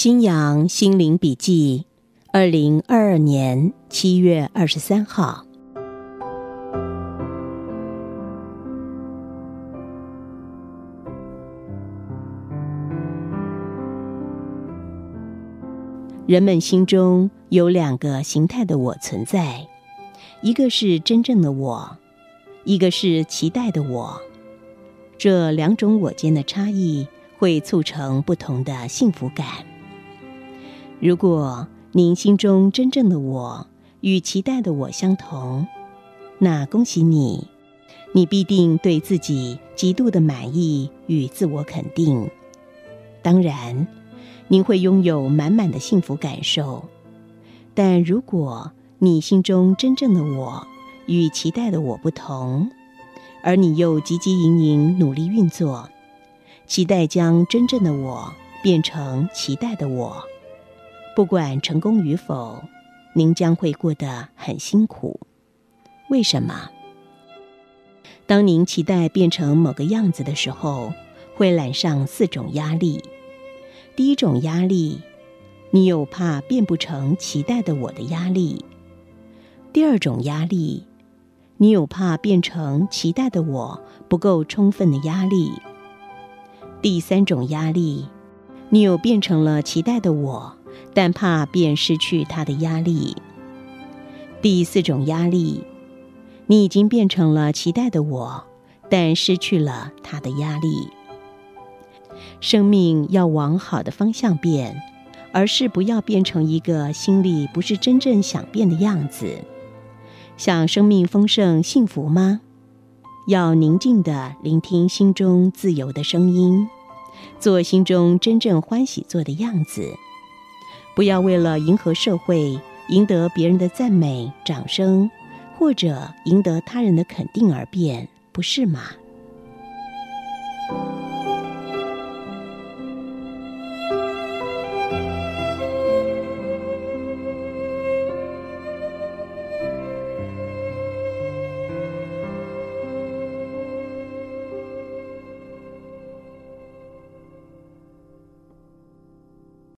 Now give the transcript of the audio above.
新阳心灵笔记，二零二二年七月二十三号。人们心中有两个形态的我存在，一个是真正的我，一个是期待的我。这两种我间的差异，会促成不同的幸福感。如果您心中真正的我与期待的我相同，那恭喜你，你必定对自己极度的满意与自我肯定。当然，您会拥有满满的幸福感受。但如果你心中真正的我与期待的我不同，而你又汲汲营营努力运作，期待将真正的我变成期待的我。不管成功与否，您将会过得很辛苦。为什么？当您期待变成某个样子的时候，会揽上四种压力。第一种压力，你有怕变不成期待的我的压力；第二种压力，你有怕变成期待的我不够充分的压力；第三种压力，你有变成了期待的我。但怕便失去他的压力。第四种压力，你已经变成了期待的我，但失去了他的压力。生命要往好的方向变，而是不要变成一个心里不是真正想变的样子。想生命丰盛幸福吗？要宁静的聆听心中自由的声音，做心中真正欢喜做的样子。不要为了迎合社会、赢得别人的赞美、掌声，或者赢得他人的肯定而变，不是吗？